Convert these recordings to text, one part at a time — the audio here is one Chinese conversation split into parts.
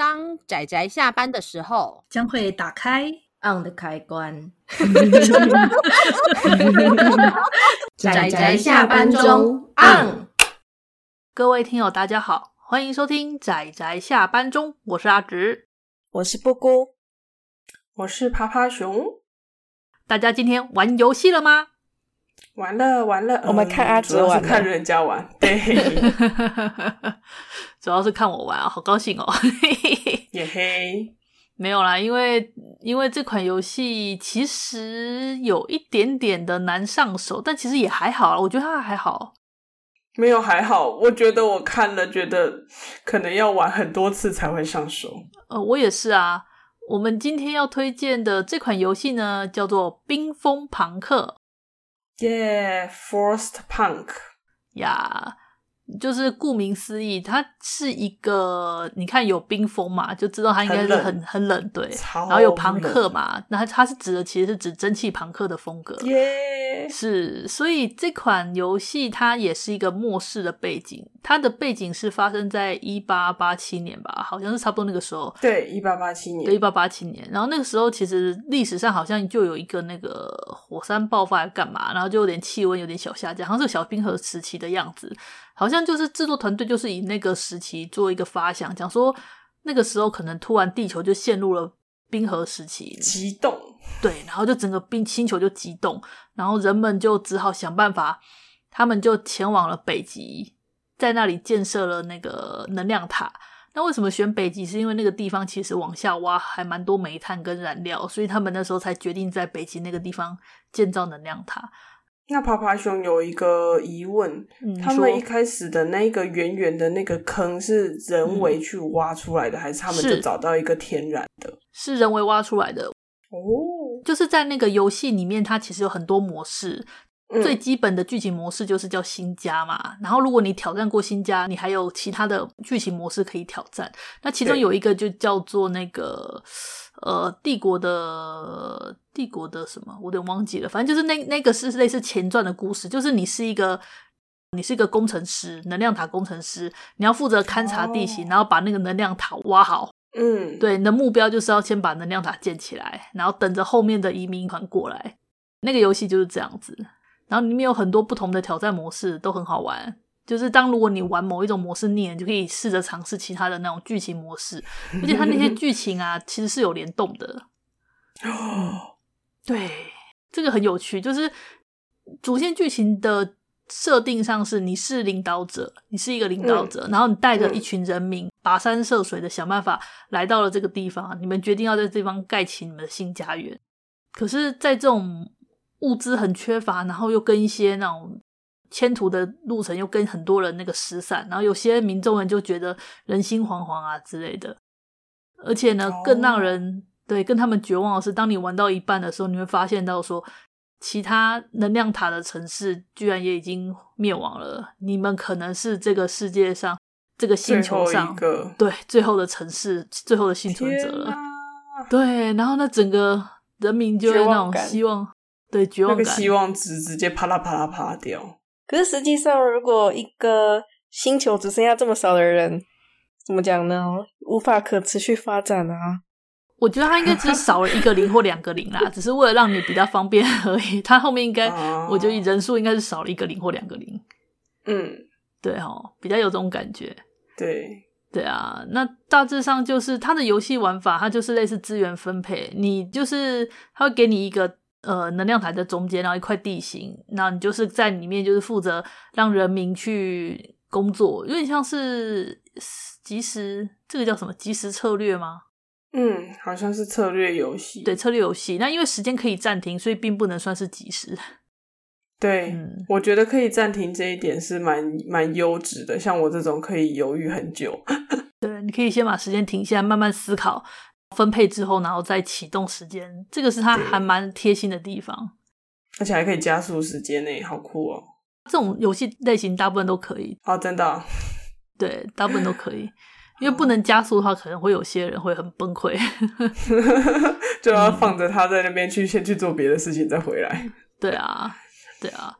当仔仔下班的时候，将会打开 on 的开关。仔仔下班中 on。各位听友，大家好，欢迎收听仔仔下班中，我是阿直，我是布姑，我是趴趴熊。大家今天玩游戏了吗？玩了，完了。我们看阿哲玩，看人家玩。对，主要是看我玩啊，好高兴哦。也嘿，没有啦，因为因为这款游戏其实有一点点的难上手，但其实也还好，我觉得它还好。没有还好，我觉得我看了，觉得可能要玩很多次才会上手。呃，我也是啊。我们今天要推荐的这款游戏呢，叫做《冰封庞克》。Yeah, forced punk. Yeah. 就是顾名思义，它是一个你看有冰封嘛，就知道它应该是很很冷，对。然后有朋克嘛，那它它是指的其实是指蒸汽朋克的风格。耶、是，所以这款游戏它也是一个末世的背景，它的背景是发生在一八八七年吧，好像是差不多那个时候。对，一八八七年。对，一八八七年。然后那个时候其实历史上好像就有一个那个火山爆发来干嘛，然后就有点气温有点小下降，好像是小冰河时期的样子。好像就是制作团队就是以那个时期做一个发想，讲说那个时候可能突然地球就陷入了冰河时期，激动，对，然后就整个冰星球就激动，然后人们就只好想办法，他们就前往了北极，在那里建设了那个能量塔。那为什么选北极？是因为那个地方其实往下挖还蛮多煤炭跟燃料，所以他们那时候才决定在北极那个地方建造能量塔。那爬爬熊有一个疑问，嗯，他们一开始的那个圆圆的那个坑是人为去挖出来的，嗯，还是他们就找到一个天然的？是，是人为挖出来的哦。就是在那个游戏里面，它其实有很多模式。最基本的剧情模式就是叫新家嘛，嗯，然后如果你挑战过新家，你还有其他的剧情模式可以挑战。那其中有一个就叫做那个呃帝国的帝国的什么，我有点忘记了。反正就是那那个是类似前传的故事，就是你是一个你是一个工程师，能量塔工程师，你要负责勘察地形，哦，然后把那个能量塔挖好。嗯，对，你的目标就是要先把能量塔建起来，然后等着后面的移民团过来。那个游戏就是这样子。然后里面有很多不同的挑战模式，都很好玩。就是当如果你玩某一种模式腻了，你就可以试着尝试其他的那种剧情模式。而且它那些剧情啊，其实是有联动的。哦，对，这个很有趣。就是主线剧情的设定上是，你是领导者，你是一个领导者，嗯、然后你带着一群人民跋山涉水的想办法来到了这个地方。你们决定要在这地方盖起你们的新家园。可是，在这种物资很缺乏，然后又跟一些那种迁徒的路程又跟很多人那个失散，然后有些民众人就觉得人心惶惶啊之类的。而且呢，更让人对跟他们绝望的是，当你玩到一半的时候，你会发现到说，其他能量塔的城市居然也已经灭亡了。你们可能是这个世界上这个星球上对最后的城市，最后的幸存者了。对，然后那整个人民就有那种希望。对，绝望感，那个希望值直接啪啦啪啦啪掉。可是实际上，如果一个星球只剩下这么少的人，怎么讲呢？无法可持续发展啊！我觉得他应该只是少了一个零或两个零啦，只是为了让你比较方便而已。他后面应该，我觉得人数应该是少了一个零或两个零。嗯，对哦，比较有这种感觉。对，对啊。那大致上就是他的游戏玩法，它就是类似资源分配，你就是他会给你一个。呃，能量台的中间，然后一块地形，那你就是在里面，就是负责让人民去工作，有点像是即时，这个叫什么？即时策略吗？嗯，好像是策略游戏。对，策略游戏。那因为时间可以暂停，所以并不能算是即时。对，嗯，我觉得可以暂停这一点是蛮蛮优质的。像我这种可以犹豫很久，对，你可以先把时间停下来，慢慢思考。分配之后，然后再启动时间，这个是它还蛮贴心的地方，而且还可以加速时间呢，好酷哦！这种游戏类型大部分都可以哦，真的哦？对，大部分都可以，因为不能加速的话，可能会有些人会很崩溃，就要放着他在那边去、嗯、先去做别的事情，再回来。对啊，对啊。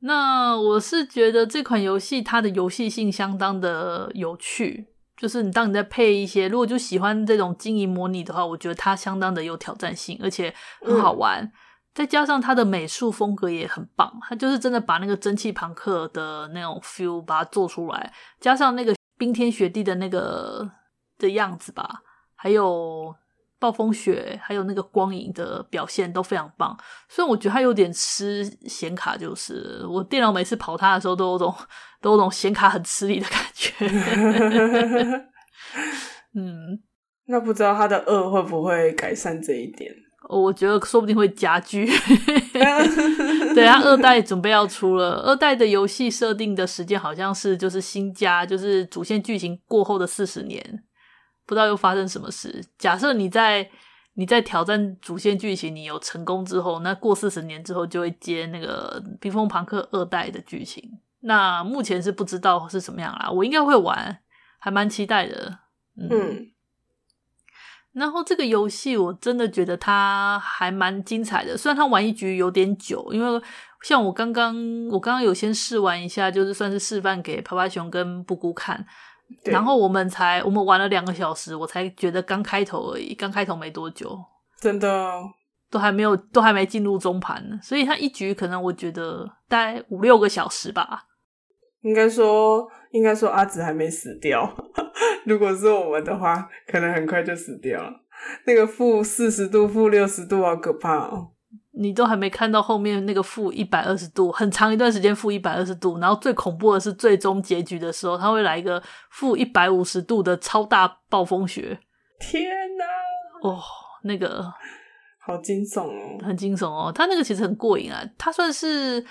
那我是觉得这款游戏它的游戏性相当的有趣。就是你当你在配一些，如果就喜欢这种经营模拟的话，我觉得它相当的有挑战性，而且很好玩。嗯、再加上它的美术风格也很棒，它就是真的把那个蒸汽朋克的那种 feel 把它做出来，加上那个冰天雪地的那个的样子吧，还有。暴风雪还有那个光影的表现都非常棒，虽然我觉得它有点吃显卡，就是我电脑每次跑它的时候都有种都有种显卡很吃力的感觉。嗯，那不知道它的二会不会改善这一点？我觉得说不定会加剧。对，它二代准备要出了，二代的游戏设定的时间好像是就是新加，就是主线剧情过后的四十年。不知道又发生什么事。假设你在你在挑战主线剧情，你有成功之后，那过四十年之后就会接那个《冰封庞克二代》的剧情。那目前是不知道是什么样啦，我应该会玩，还蛮期待的。嗯，嗯，然后这个游戏我真的觉得它还蛮精彩的，虽然它玩一局有点久，因为像我刚刚我刚刚有先试玩一下，就是算是示范给趴趴熊跟布谷看。然后我们才我们玩了两个小时，我才觉得刚开头而已，刚开头没多久，真的都还没有都还没进入中盘呢，所以他一局可能我觉得大概五六个小时吧。应该说应该说阿紫还没死掉，如果是我们的话，可能很快就死掉了。那个负四十度、负六十度好可怕哦。你都还没看到后面那个负一百二十度，很长一段时间负一百二十度，然后最恐怖的是最终结局的时候，他会来一个负一百五十度的超大暴风雪。天哪！哦，那个好惊悚哦，很惊悚哦。他那个其实很过瘾啊，他算是。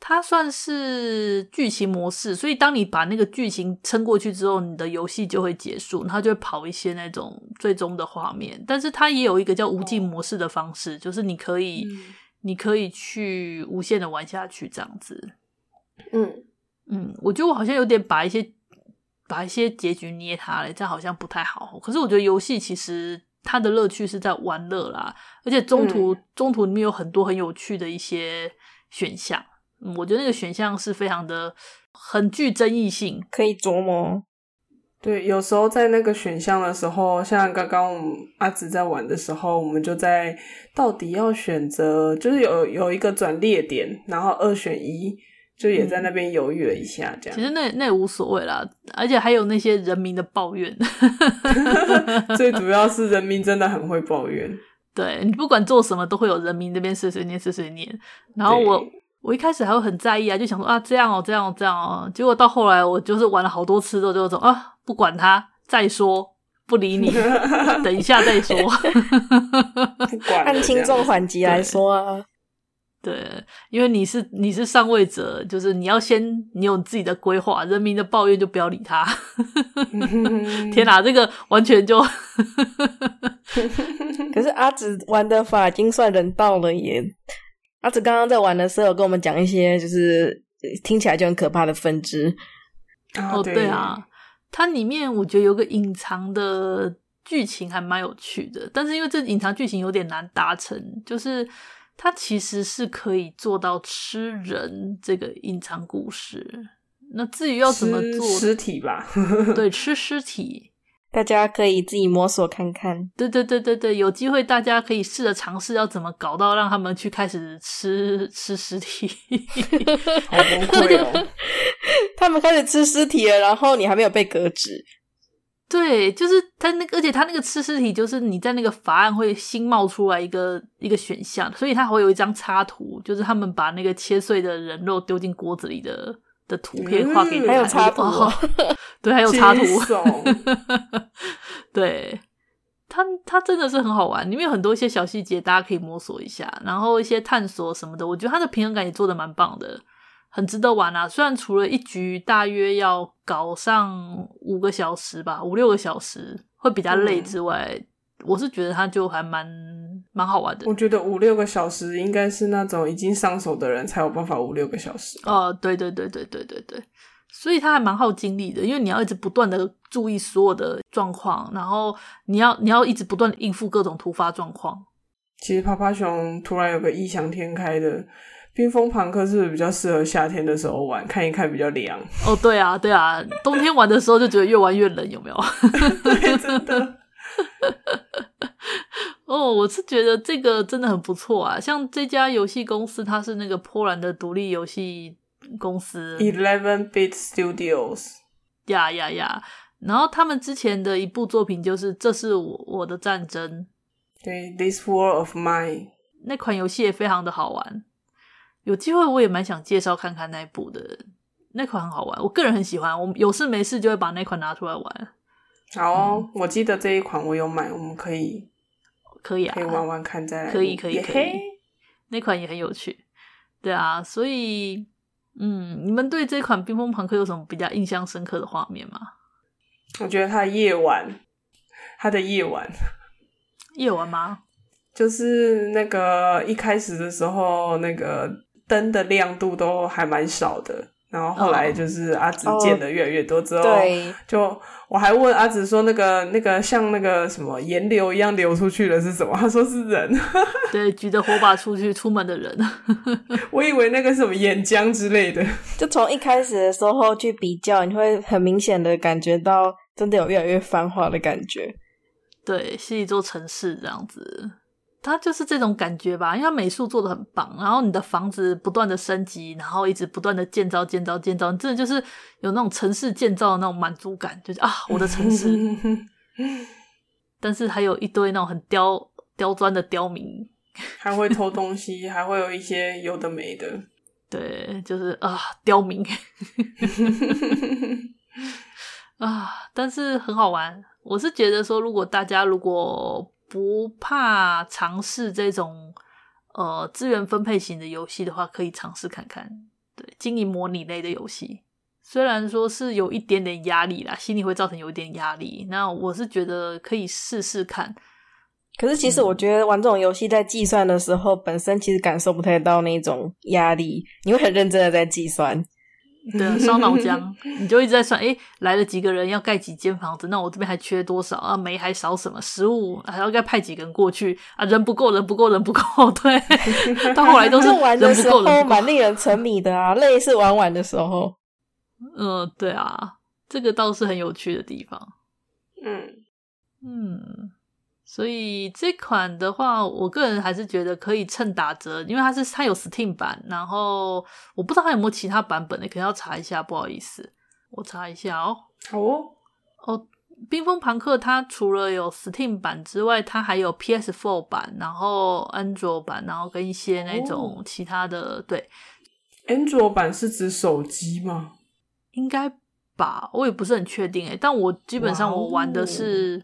它算是剧情模式，所以当你把那个剧情撑过去之后，你的游戏就会结束，它就会跑一些那种最终的画面。但是它也有一个叫无尽模式的方式，就是你可以，嗯、你可以去无限的玩下去这样子。嗯嗯，我觉得我好像有点把一些把一些结局捏它了，这样好像不太好。可是我觉得游戏其实它的乐趣是在玩乐啦，而且中途、嗯、中途里面有很多很有趣的一些选项。我觉得那个选项是非常的很具争议性，可以琢磨。对，有时候在那个选项的时候，像刚刚我们阿紫在玩的时候，我们就在到底要选择，就是有有一个转列点，然后二选一，就也在那边犹豫了一下，这样。其实那那也无所谓啦，而且还有那些人民的抱怨 最主要是人民真的很会抱怨。对，你不管做什么，都会有人民那边碎碎念碎碎念，然后我。我一开始还会很在意啊，就想说啊，这样哦，这样哦，这样哦。结果到后来，我就是玩了好多次之后，就说啊，不管他，再说，不理你，等一下再说。不管，按轻重缓急来说啊。对，因为你是你是上位者，就是你要先你有自己的规划，人民的抱怨就不要理他。天哪，这个完全就。可是阿紫玩的法已经算人道了耶。阿紫刚刚在玩的时候，跟我们讲一些就是听起来就很可怕的分支。哦，对啊，它里面我觉得有个隐藏的剧情还蛮有趣的，但是因为这隐藏剧情有点难达成，就是它其实是可以做到吃人这个隐藏故事。那至于要怎么做，尸体吧？对，吃尸体。大家可以自己摸索看看。对对对对对，有机会大家可以试着尝试要怎么搞到让他们去开始吃吃尸体。好崩溃哦！他们开始吃尸体了，然后你还没有被革职。对，就是他那个，而且他那个吃尸体，就是你在那个法案会新冒出来一个一个选项，所以他会有一张插图，就是他们把那个切碎的人肉丢进锅子里的。的图片画给你，还有插图，对，还有插图，对，它它真的是很好玩，里面有很多一些小细节，大家可以摸索一下，然后一些探索什么的，我觉得它的平衡感也做的蛮棒的，很值得玩啊。虽然除了一局大约要搞上五个小时吧，五六个小时会比较累之外，嗯、我是觉得它就还蛮。蛮好玩的，我觉得五六个小时应该是那种已经上手的人才有办法五六个小时。哦，对对对对对对对，所以他还蛮耗精力的，因为你要一直不断的注意所有的状况，然后你要你要一直不断的应付各种突发状况。其实趴趴熊突然有个异想天开的冰封庞克是不是比较适合夏天的时候玩？看一看比较凉。哦，对啊，对啊，冬天玩的时候就觉得越玩越冷，有没有？对，真的。哦，我是觉得这个真的很不错啊！像这家游戏公司，它是那个波兰的独立游戏公司，Eleven Bit Studios。呀呀呀！然后他们之前的一部作品就是《这是我我的战争》，对，This War of Mine。那款游戏也非常的好玩，有机会我也蛮想介绍看看那一部的。那款很好玩，我个人很喜欢，我有事没事就会把那款拿出来玩。好哦，嗯，我记得这一款我有买，我们可以。可以啊，可以玩玩看，再来。可以，可以，可以。那款也很有趣，对啊，所以，嗯，你们对这款《冰封朋克》有什么比较印象深刻的画面吗？我觉得它的夜晚，它的夜晚，夜晚吗？就是那个一开始的时候，那个灯的亮度都还蛮少的。然后后来就是阿紫建的越来越多之后，哦、对，就我还问阿紫说，那个那个像那个什么盐流一样流出去的是什么？他说是人，对，举着火把出去出门的人。我以为那个是什么岩浆之类的。就从一开始的时候去比较，你会很明显的感觉到，真的有越来越繁华的感觉。对，是一座城市这样子。它就是这种感觉吧，因为它美术做的很棒，然后你的房子不断的升级，然后一直不断的建造、建造、建造，真的就是有那种城市建造的那种满足感，就是啊，我的城市。但是还有一堆那种很刁刁钻的刁民，还会偷东西，还会有一些有的没的。对，就是啊，刁民。啊，但是很好玩。我是觉得说，如果大家如果不怕尝试这种呃资源分配型的游戏的话，可以尝试看看。对，经营模拟类的游戏，虽然说是有一点点压力啦，心里会造成有一点压力。那我是觉得可以试试看。可是其实我觉得玩这种游戏在计算的时候，本身其实感受不太到那种压力，你会很认真的在计算。对啊，烧脑浆，你就一直在算，诶，来了几个人，要盖几间房子，那我这边还缺多少啊？煤还少什么？食物还要该派几个人过去啊？人不够，人不够，人不够。对，到后来都是玩的时候蛮令人沉迷的啊，累是玩玩的时候。嗯，对啊，这个倒是很有趣的地方。嗯嗯。所以这款的话，我个人还是觉得可以趁打折，因为它是它有 Steam 版，然后我不知道它有没有其他版本，的可能要查一下，不好意思，我查一下哦。好哦，哦，冰封庞克它除了有 Steam 版之外，它还有 PS4 版，然后 Android 版，然后跟一些那种其他的。哦、对，Android 版是指手机吗？应该吧，我也不是很确定诶，但我基本上我玩的是。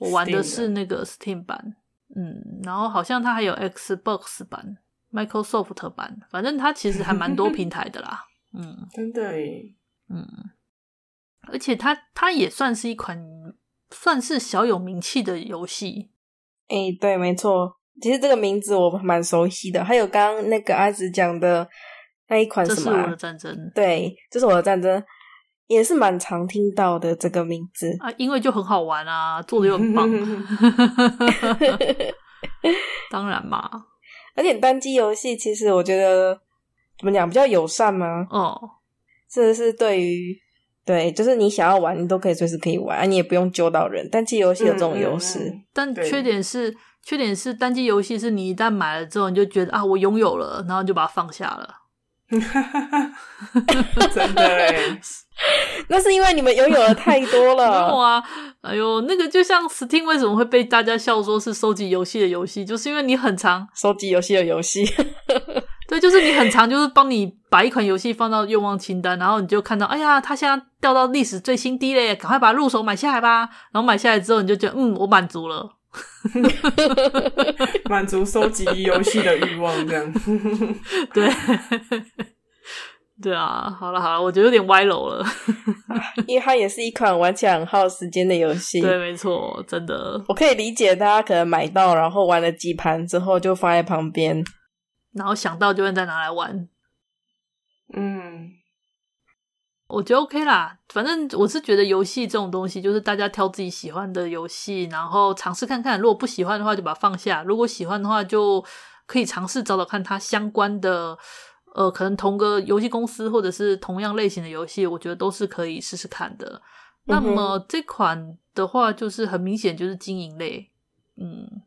我玩的是那个 Steam 版，嗯，然后好像它还有 Xbox 版、Microsoft 版，反正它其实还蛮多平台的啦，嗯，真的耶，嗯，而且它它也算是一款算是小有名气的游戏，诶，对，没错，其实这个名字我蛮熟悉的，还有刚刚那个阿紫讲的那一款什么、啊？这是我的战争，对，这是我的战争。也是蛮常听到的这个名字啊，因为就很好玩啊，做的又很棒，当然嘛。而且单机游戏其实我觉得怎么讲比较友善吗？哦，这是对于对，就是你想要玩，你都可以随时可以玩，啊，你也不用揪到人。单机游戏有这种优势，嗯嗯，但缺点是缺点是单机游戏是你一旦买了之后，你就觉得啊，我拥有了，然后就把它放下了。真的耶，那是因为你们拥有的太多了。没有啊，哎呦，那个就像 Steam 为什么会被大家笑说是收集游戏的游戏，就是因为你很长收集游戏的游戏。对，就是你很长就是帮你把一款游戏放到愿望清单，然后你就看到，哎呀，它现在掉到历史最新低嘞，赶快把它入手买下来吧。然后买下来之后，你就觉得，嗯，我满足了。满足收集游戏的欲望，这样对对啊，好了好了，我觉得有点歪楼了，因为它也是一款玩起来很耗时间的游戏。对，没错，真的，我可以理解大家可能买到，然后玩了几盘之后就放在旁边，然后想到就会再拿来玩。嗯。我觉得 OK 啦，反正我是觉得游戏这种东西，就是大家挑自己喜欢的游戏，然后尝试看看。如果不喜欢的话，就把它放下；如果喜欢的话，就可以尝试找找看它相关的呃，可能同个游戏公司或者是同样类型的游戏，我觉得都是可以试试看的。那么这款的话，就是很明显就是经营类，嗯，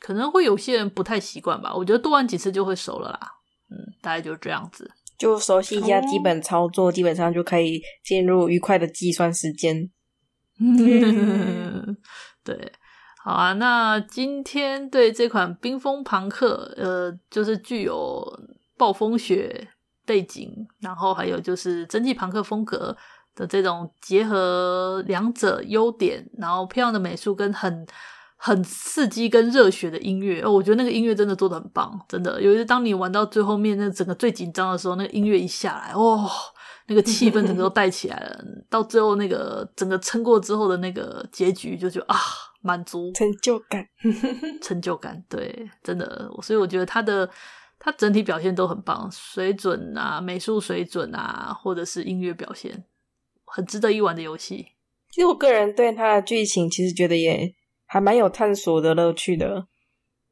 可能会有些人不太习惯吧。我觉得多玩几次就会熟了啦，嗯，大概就是这样子，就熟悉一下基本操作，基本上就可以进入愉快的计算时间。对，好啊。那今天对这款《冰封庞克》，呃，就是具有暴风雪背景，然后还有就是蒸汽朋克风格的这种结合两者优点，然后漂亮的美术跟很很刺激跟热血的音乐，哦，我觉得那个音乐真的做得很棒，真的。尤其是当你玩到最后面，那整个最紧张的时候，那个音乐一下来，哦。那个气氛整个都带起来了，到最后那个整个撑过之后的那个结局，就觉得啊，满足、成就感、成就感，对，真的，所以我觉得他的它整体表现都很棒，水准啊，美术水准啊，或者是音乐表现，很值得一玩的游戏。其实我个人对它的剧情其实觉得也还蛮有探索的乐趣的，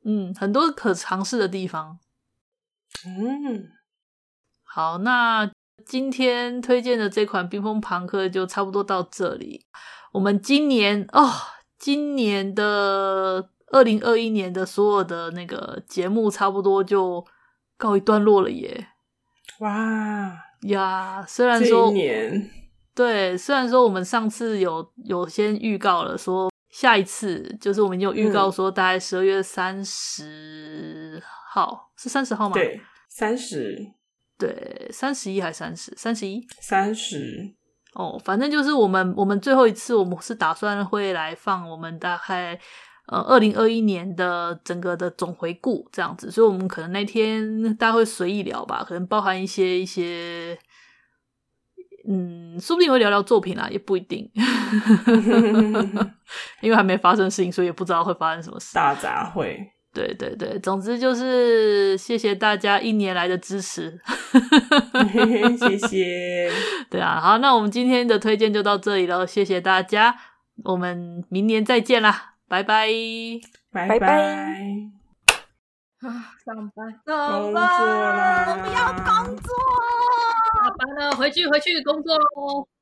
嗯，很多可尝试的地方。嗯，好，那。今天推荐的这款《冰封庞克》就差不多到这里。我们今年哦，今年的二零二一年的所有的那个节目差不多就告一段落了耶！哇呀，虽然说年对，虽然说我们上次有有先预告了，说下一次就是我们有预告说大概十二月三十号，嗯、是三十号吗？对，三十。对，三十一还是三十？三十一？三十。哦，反正就是我们，我们最后一次，我们是打算会来放我们大概呃二零二一年的整个的总回顾这样子，所以我们可能那天大家会随意聊吧，可能包含一些一些，嗯，说不定会聊聊作品啦，也不一定，因为还没发生事情，所以也不知道会发生什么事。大杂烩。对对对，总之就是谢谢大家一年来的支持 谢谢。对啊，好，那我们今天的推荐就到这里了，谢谢大家，我们明年再见啦，拜拜，拜拜。啊，上班，上班，工作啦，我不要工作，下班了，回去回去工作喽。